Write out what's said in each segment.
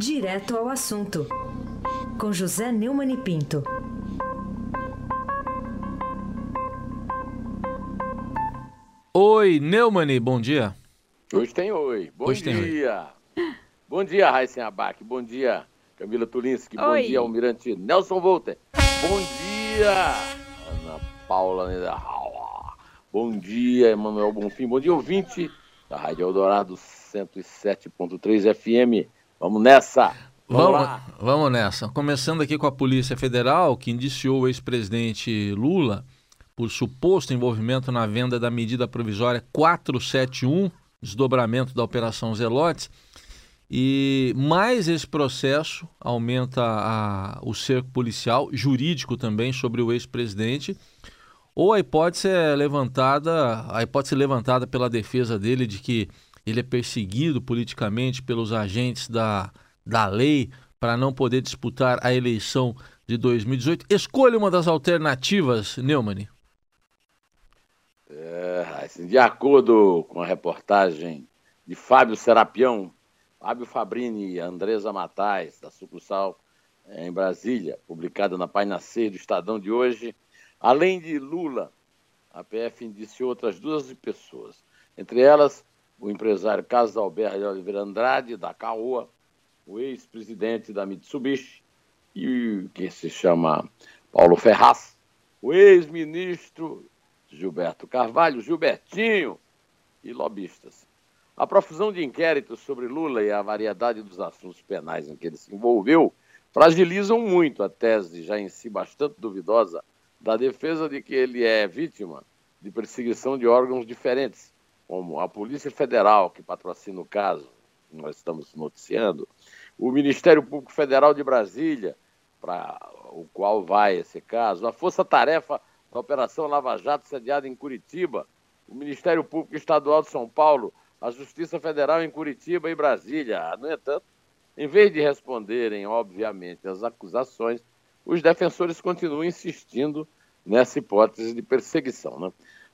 Direto ao assunto, com José Neumann e Pinto. Oi, Neumani, bom dia. Hoje tem oi. Bom Hoje tem dia. Bom dia, Raíssen Abac. Bom dia, Camila Tulinski. Bom Oi. dia, Almirante Nelson Volter. Bom dia, Ana Paula Niederhauer. Bom dia, Emanuel Bonfim. Bom dia, ouvinte da Rádio Eldorado 107.3 FM. Vamos nessa. Vamos, Vamos, lá. vamos nessa. Começando aqui com a Polícia Federal, que indiciou o ex-presidente Lula por suposto envolvimento na venda da medida provisória 471, desdobramento da Operação Zelotes. E mais esse processo aumenta a- o cerco policial, jurídico também, sobre o ex-presidente. Ou a hipótese é levantada, a hipótese levantada pela defesa dele de que ele é perseguido politicamente pelos agentes da, da lei para não poder disputar a eleição de 2018. Escolha uma das alternativas, Neumann. É, Raíssen, de acordo com a reportagem de Fábio Serapião, Fábio Fabrini e Andresa Matais, da sucursal eh, em Brasília, publicada na página 6 do Estadão de hoje, além de Lula, a PF indiciou outras duas pessoas, entre elas o empresário Carlos Alberto de Oliveira Andrade, da Caoa, o ex-presidente da Mitsubishi, e que se chama Paulo Ferraz, o ex-ministro Gilberto Carvalho, Gilbertinho e lobistas. A profusão de inquéritos sobre Lula e a variedade dos assuntos penais em que ele se envolveu fragilizam muito a tese, já em si bastante duvidosa, da defesa de que ele é vítima de perseguição de órgãos diferentes, como a Polícia Federal, que patrocina o caso, que nós estamos noticiando, o Ministério Público Federal de Brasília, para o qual vai esse caso, a Força Tarefa da Operação Lava Jato sediada em Curitiba, o Ministério Público Estadual de São Paulo, a Justiça Federal em Curitiba e Brasília. No entanto, em vez de responderem, obviamente, às acusações, os defensores continuam insistindo nessa hipótese de perseguição. Né?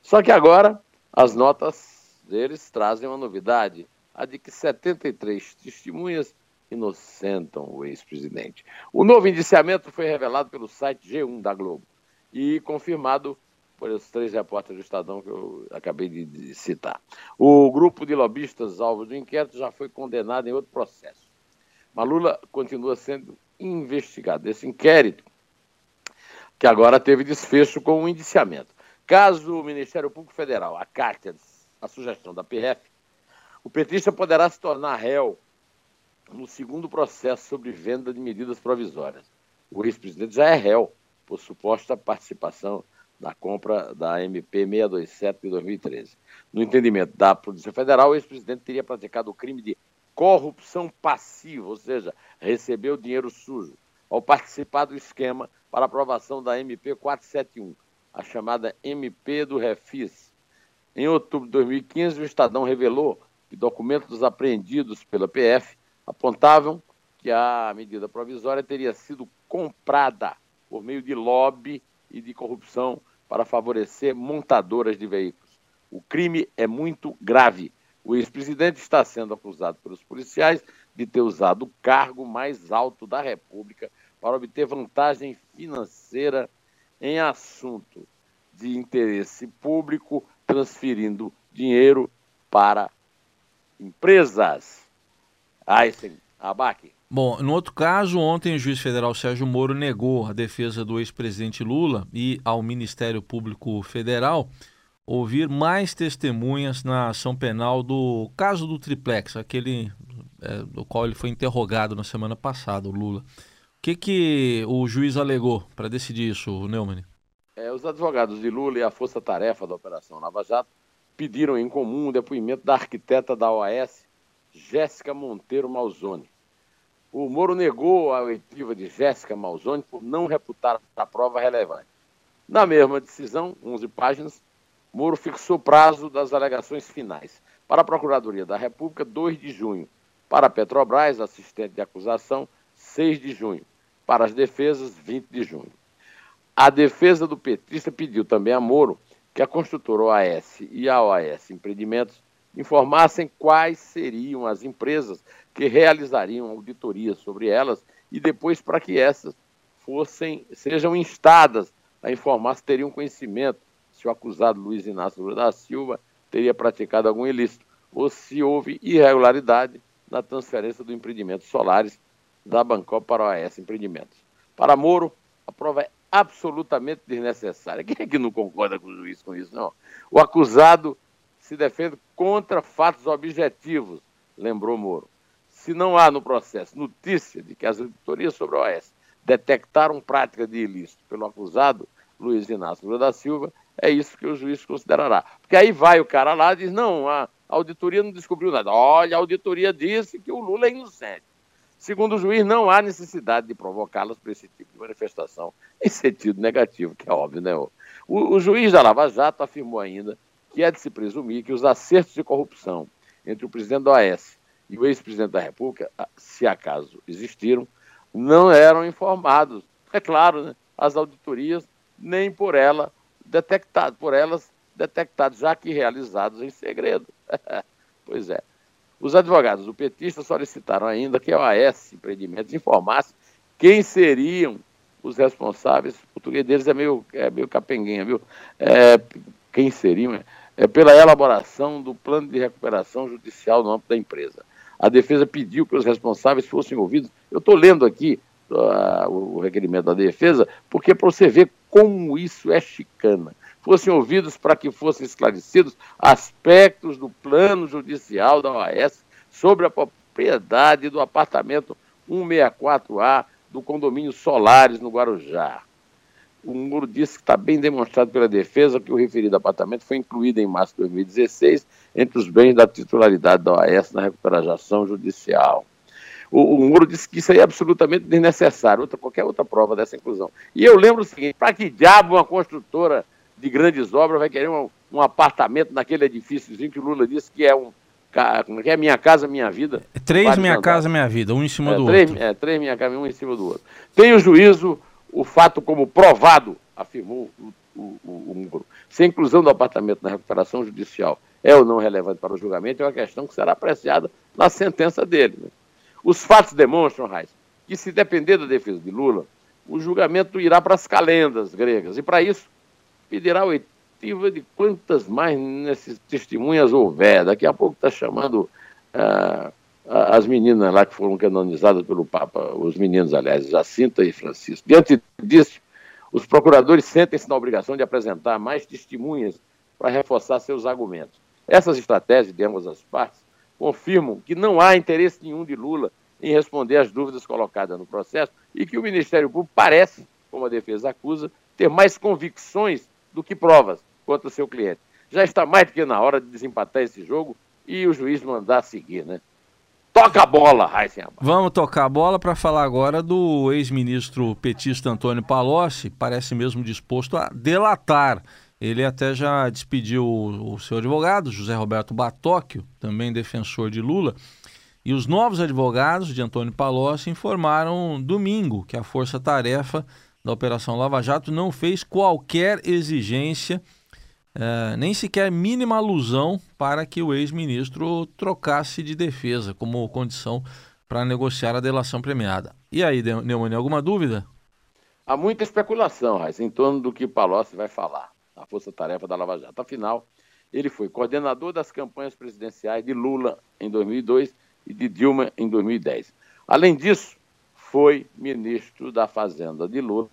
Só que agora as notas deles trazem uma novidade, a de que 73 testemunhas inocentam o ex-presidente. O novo indiciamento foi revelado pelo site G1 da Globo e confirmado por esses três repórteres do Estadão que eu acabei de- de citar. O grupo de lobistas alvo do inquérito já foi condenado em outro processo. Mas Lula continua sendo investigado. Esse inquérito, que agora teve desfecho com um indiciamento. Caso o Ministério Público Federal acate a sugestão da PF, o petista poderá se tornar réu no segundo processo sobre venda de medidas provisórias. O ex-presidente já é réu por suposta participação na compra da MP 627 de 2013. No entendimento da Polícia Federal, o ex-presidente teria praticado o crime de corrupção passiva, ou seja, recebeu dinheiro sujo, ao participar do esquema para aprovação da MP 471, a chamada MP do Refis. Em outubro de 2015, o Estadão revelou que documentos apreendidos pela PF apontavam que a medida provisória teria sido comprada por meio de lobby e de corrupção para favorecer montadoras de veículos. O crime é muito grave. O ex-presidente está sendo acusado pelos policiais de ter usado o cargo mais alto da República para obter vantagem financeira em assunto de interesse público, transferindo dinheiro para empresas. Aysen Abac. Bom, no outro caso, ontem o juiz federal Sérgio Moro negou a defesa do ex-presidente Lula e ao Ministério Público Federal ouvir mais testemunhas na ação penal do caso do triplex, aquele é, do qual ele foi interrogado na semana passada, o Lula. O que, que o juiz alegou para decidir isso, Neumann? É, os advogados de Lula e a Força Tarefa da Operação Lava Jato pediram em comum o depoimento da arquiteta da OAS, Jéssica Monteiro Malzone. O Moro negou a oitiva de Jéssica Malzone por não reputar a prova relevante. Na mesma decisão, 11 páginas, Moro fixou prazo das alegações finais. Para a Procuradoria da República, 2 de junho. Para a Petrobras, assistente de acusação, 6 de junho. Para as defesas, 20 de junho. A defesa do petista pediu também a Moro que a construtora OAS e a OAS Empreendimentos informassem quais seriam as empresas que realizariam auditorias sobre elas e depois para que essas fossem sejam instadas a informar se teriam conhecimento se o acusado Luiz Inácio Lula da Silva teria praticado algum ilícito ou se houve irregularidade na transferência do empreendimento Solares da Bancop para a OAS Empreendimentos. Para Moro, a prova é absolutamente desnecessária. Quem é que não concorda com o juiz com isso? Não. O acusado se defende contra fatos objetivos, lembrou Moro. Se não há no processo notícia de que as auditorias sobre a OAS detectaram prática de ilícito pelo acusado, Luiz Inácio Lula da Silva, é isso que o juiz considerará. Porque aí vai o cara lá e diz: não, a auditoria não descobriu nada. Olha, a auditoria disse que o Lula é inocente. Segundo o juiz, não há necessidade de provocá-las para esse tipo de manifestação em sentido negativo, que é óbvio, né? O, o juiz da Lava Jato afirmou ainda que é de se presumir que os acertos de corrupção entre o presidente da OAS e o ex-presidente da República, se acaso existiram, não eram informados. É claro, né? as auditorias nem por ela detectados, por elas detectados, já que realizados em segredo. pois é. Os advogados do petista solicitaram ainda que a OAS Empreendimentos informasse quem seriam os responsáveis. O português deles é meio, é meio capenguinha, viu? É, quem seriam? É, é pela elaboração do plano de recuperação judicial no âmbito da empresa. A defesa pediu que os responsáveis fossem ouvidos. Eu estou lendo aqui uh, o requerimento da defesa, porque para você ver como isso é chicana. Fossem ouvidos para que fossem esclarecidos aspectos do plano judicial da OAS sobre a propriedade do apartamento 164A do condomínio Solares, no Guarujá. O Muro disse que está bem demonstrado pela defesa que o referido apartamento foi incluído em março de 2016 entre os bens da titularidade da OAS na recuperação judicial. O, o Muro disse que isso aí é absolutamente desnecessário, outra, qualquer outra prova dessa inclusão. E eu lembro o seguinte: para que diabo uma construtora de grandes obras vai querer um, um apartamento naquele edifíciozinho que o Lula disse que é um. Como é é? Minha Casa Minha Vida. É três Minha Casa Minha Vida, um em cima é, do três, outro. É, três Minha Casa, um em cima do outro. Tem o juízo, o fato como provado, afirmou o, o, o, o Muro. Se a inclusão do apartamento na recuperação judicial é ou não relevante para o julgamento, é uma questão que será apreciada na sentença dele. Né? Os fatos demonstram, Raiz, que se depender da defesa de Lula, o julgamento irá para as calendas gregas. E para isso, pedirá oitiva de quantas mais nessas testemunhas houver. Daqui a pouco está chamando ah, as meninas lá que foram canonizadas pelo Papa, os meninos, aliás, Jacinta e Francisco. Diante disso, os procuradores sentem-se na obrigação de apresentar mais testemunhas para reforçar seus argumentos. Essas estratégias de ambas as partes confirmam que não há interesse nenhum de Lula em responder às dúvidas colocadas no processo e que o Ministério Público parece, como a defesa acusa, ter mais convicções do que provas contra o seu cliente. Já está mais do que na hora de desempatar esse jogo e o juiz mandar seguir, né? Toca a bola, Raíssen Vamos tocar a bola para falar agora do ex-ministro petista Antônio Palocci, parece mesmo disposto a delatar ele até já despediu o seu advogado, José Roberto Batóquio, também defensor de Lula. E os novos advogados de Antônio Palocci informaram domingo que a força-tarefa da Operação Lava Jato não fez qualquer exigência, eh, nem sequer mínima alusão para que o ex-ministro trocasse de defesa como condição para negociar a delação premiada. E aí, Neumann, alguma dúvida? Há muita especulação, Raiz, em torno do que Palocci vai falar a força-tarefa da Lava Jato. Afinal, ele foi coordenador das campanhas presidenciais de Lula em 2002 e de Dilma em 2010. Além disso, foi ministro da Fazenda de Lula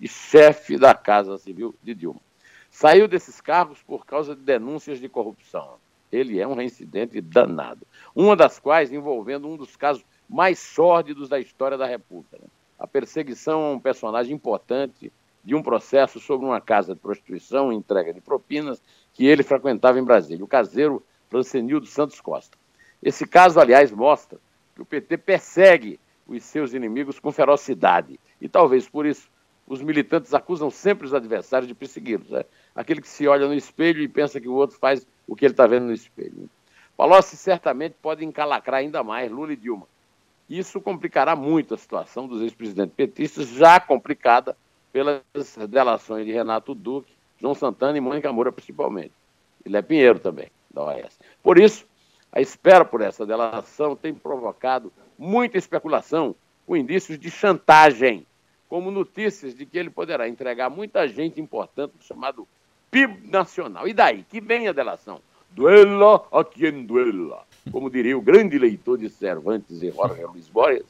e chefe da Casa Civil de Dilma. Saiu desses cargos por causa de denúncias de corrupção. Ele é um reincidente danado. Uma das quais envolvendo um dos casos mais sórdidos da história da República. Né? A perseguição a um personagem importante de um processo sobre uma casa de prostituição e entrega de propinas que ele frequentava em Brasília, o caseiro Francenildo Santos Costa. Esse caso, aliás, mostra que o PT persegue os seus inimigos com ferocidade. E talvez por isso os militantes acusam sempre os adversários de persegui-los. Né? Aquele que se olha no espelho e pensa que o outro faz o que ele está vendo no espelho. Palocci certamente pode encalacrar ainda mais Lula e Dilma. Isso complicará muito a situação dos ex-presidentes petistas, já complicada pelas delações de Renato Duque, João Santana e Mônica Moura, principalmente. E Lé Pinheiro também. da OAS. Por isso, a espera por essa delação tem provocado muita especulação, com indícios de chantagem, como notícias de que ele poderá entregar muita gente importante chamado PIB nacional. E daí? Que vem a delação. Duela a quem duela. Como diria o grande leitor de Cervantes e Jorge Luiz Borges,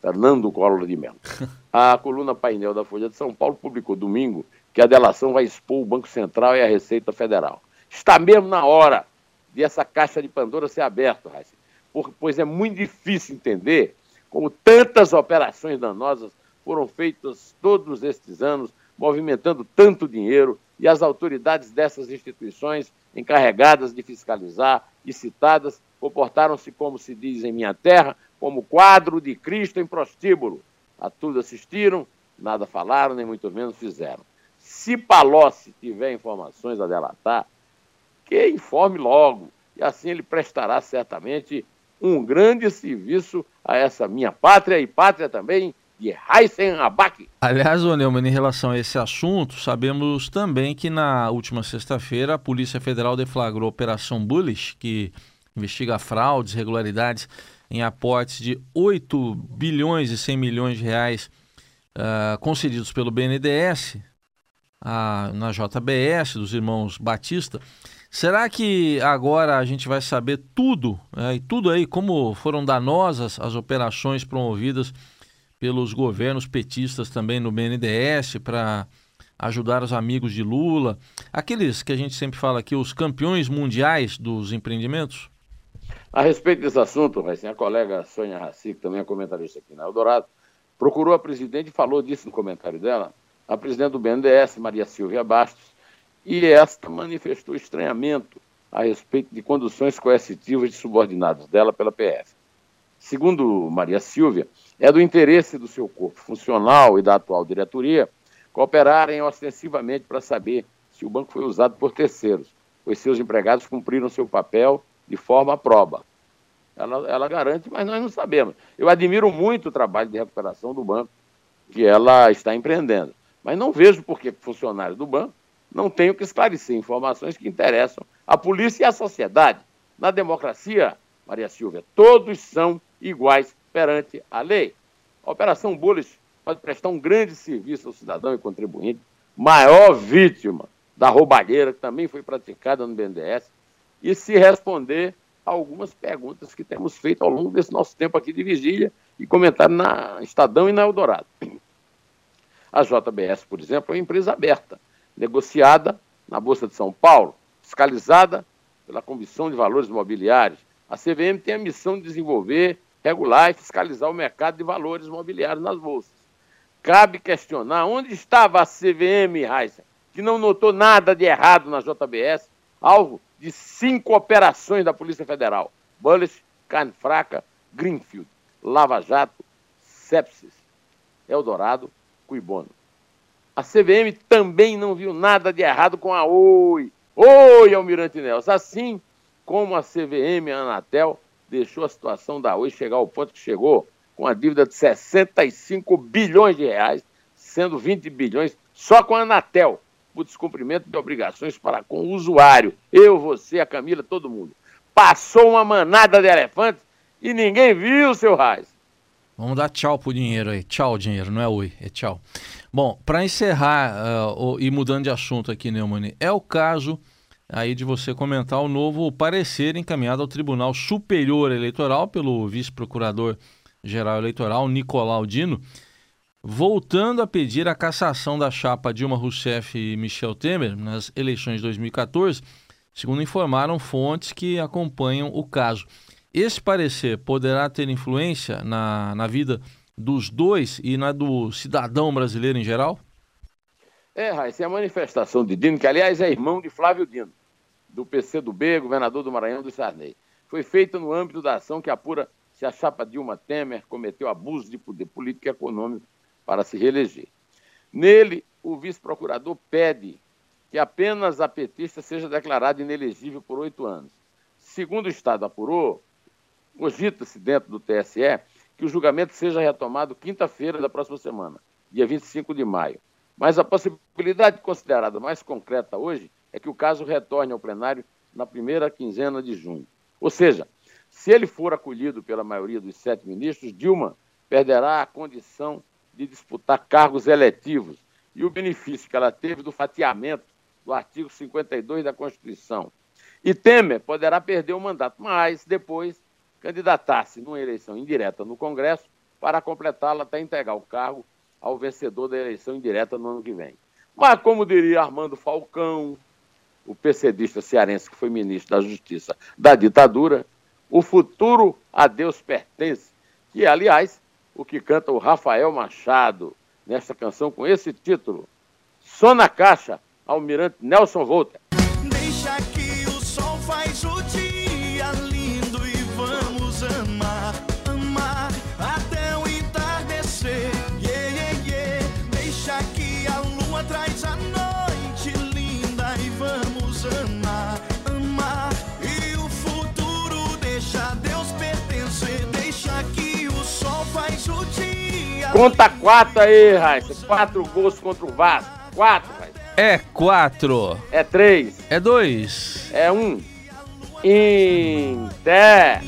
Fernando Collor de Mello. A coluna painel da Folha de São Paulo publicou domingo que a delação vai expor o Banco Central e a Receita Federal. Está mesmo na hora de essa caixa de Pandora ser aberta, Raíssa, pois é muito difícil entender como tantas operações danosas foram feitas todos estes anos, movimentando tanto dinheiro, e as autoridades dessas instituições encarregadas de fiscalizar e citadas comportaram-se, como se diz em minha terra, como quadro de Cristo em prostíbulo. A tudo assistiram, nada falaram, nem muito menos fizeram. Se Palocci tiver informações a delatar, que informe logo, e assim ele prestará certamente um grande serviço a essa minha pátria e pátria também de Heisen Abac. Aliás, Neumann, em relação a esse assunto, sabemos também que na última sexta-feira a Polícia Federal deflagrou a Operação Bullish, que investiga fraudes, irregularidades em aportes de 8 bilhões e 100 milhões de reais uh, concedidos pelo BNDES uh, na JBS dos irmãos Batista. Será que agora a gente vai saber tudo, é, e tudo aí, como foram danosas as operações promovidas pelos governos petistas também no BNDES para ajudar os amigos de Lula, aqueles que a gente sempre fala aqui, os campeões mundiais dos empreendimentos? A respeito desse assunto, assim, a colega Sônia Raci, que também é comentarista aqui na Eldorado, procurou a presidente e falou disso no comentário dela, a presidente do BNDES, Maria Silvia Bastos, e esta manifestou estranhamento a respeito de conduções coercitivas de subordinados dela pela PF. Segundo Maria Silvia, é do interesse do seu corpo funcional e da atual diretoria cooperarem ostensivamente para saber se o banco foi usado por terceiros, pois seus empregados cumpriram seu papel de forma proba. Ela, ela garante, mas nós não sabemos. Eu admiro muito o trabalho de recuperação do banco que ela está empreendendo, mas não vejo por que funcionários do banco não tenho que esclarecer informações que interessam a polícia e a sociedade. Na democracia, Maria Silvia, todos são iguais perante a lei. A Operação Bullish pode prestar um grande serviço ao cidadão e contribuinte, maior vítima da roubalheira que também foi praticada no BNDES, e se responder a algumas perguntas que temos feito ao longo desse nosso tempo aqui de vigília e comentário na Estadão e na Eldorado. A JBS, por exemplo, é uma empresa aberta negociada na Bolsa de São Paulo, fiscalizada pela Comissão de Valores Mobiliários. A CVM tem a missão de desenvolver, regular e fiscalizar o mercado de valores mobiliários nas bolsas. Cabe questionar onde estava a CVM, Heisen, que não notou nada de errado na JBS, alvo de cinco operações da Polícia Federal: Bullish, Carne Fraca, Greenfield, Lava Jato, Sepsis, Eldorado, Cuibono. A CVM também não viu nada de errado com a Oi. Oi, Almirante Nelson. Assim como a CVM, a Anatel, deixou a situação da Oi chegar ao ponto que chegou, com a dívida de 65 bilhões de reais, sendo 20 bilhões só com a Anatel, por descumprimento de obrigações para com o usuário. Eu, você, a Camila, todo mundo. Passou uma manada de elefantes e ninguém viu, seu Raiz. Vamos dar tchau pro dinheiro aí. Tchau, dinheiro, não é oi, é tchau. Bom, para encerrar uh, e mudando de assunto aqui, Neumani, é o caso aí de você comentar o novo parecer encaminhado ao Tribunal Superior Eleitoral pelo vice-procurador-geral eleitoral, Nicolau Dino, voltando a pedir a cassação da chapa Dilma Rousseff e Michel Temer nas eleições de 2014, segundo informaram fontes que acompanham o caso. Esse parecer poderá ter influência na, na vida dos dois e na do cidadão brasileiro em geral? É, Raíssa, é a manifestação de Dino, que aliás é irmão de Flávio Dino, do PCdoB, governador do Maranhão do Sarney. Foi feita no âmbito da ação que apura se a chapa Dilma Temer cometeu abuso de poder político e econômico para se reeleger. Nele, o vice-procurador pede que apenas a petista seja declarada inelegível por oito anos. Segundo o Estado apurou, Cogita-se dentro do TSE que o julgamento seja retomado quinta-feira da próxima semana, dia 25 de maio. Mas a possibilidade considerada mais concreta hoje é que o caso retorne ao plenário na primeira quinzena de junho. Ou seja, se ele for acolhido pela maioria dos sete ministros, Dilma perderá a condição de disputar cargos eletivos e o benefício que ela teve do fatiamento do artigo 52 da Constituição. E Temer poderá perder o mandato, mas depois candidatar-se numa eleição indireta no Congresso para completá-la até entregar o cargo ao vencedor da eleição indireta no ano que vem. Mas, como diria Armando Falcão, o PCdista cearense que foi ministro da Justiça da ditadura, o futuro a Deus pertence, que é, aliás, o que canta o Rafael Machado nesta canção com esse título. Só na caixa, Almirante Nelson Volta. Conta quatro aí, Raíssa. Quatro gols contra o Vasco. Quatro, Raíssa. É quatro. É três. É dois. É um. Inter.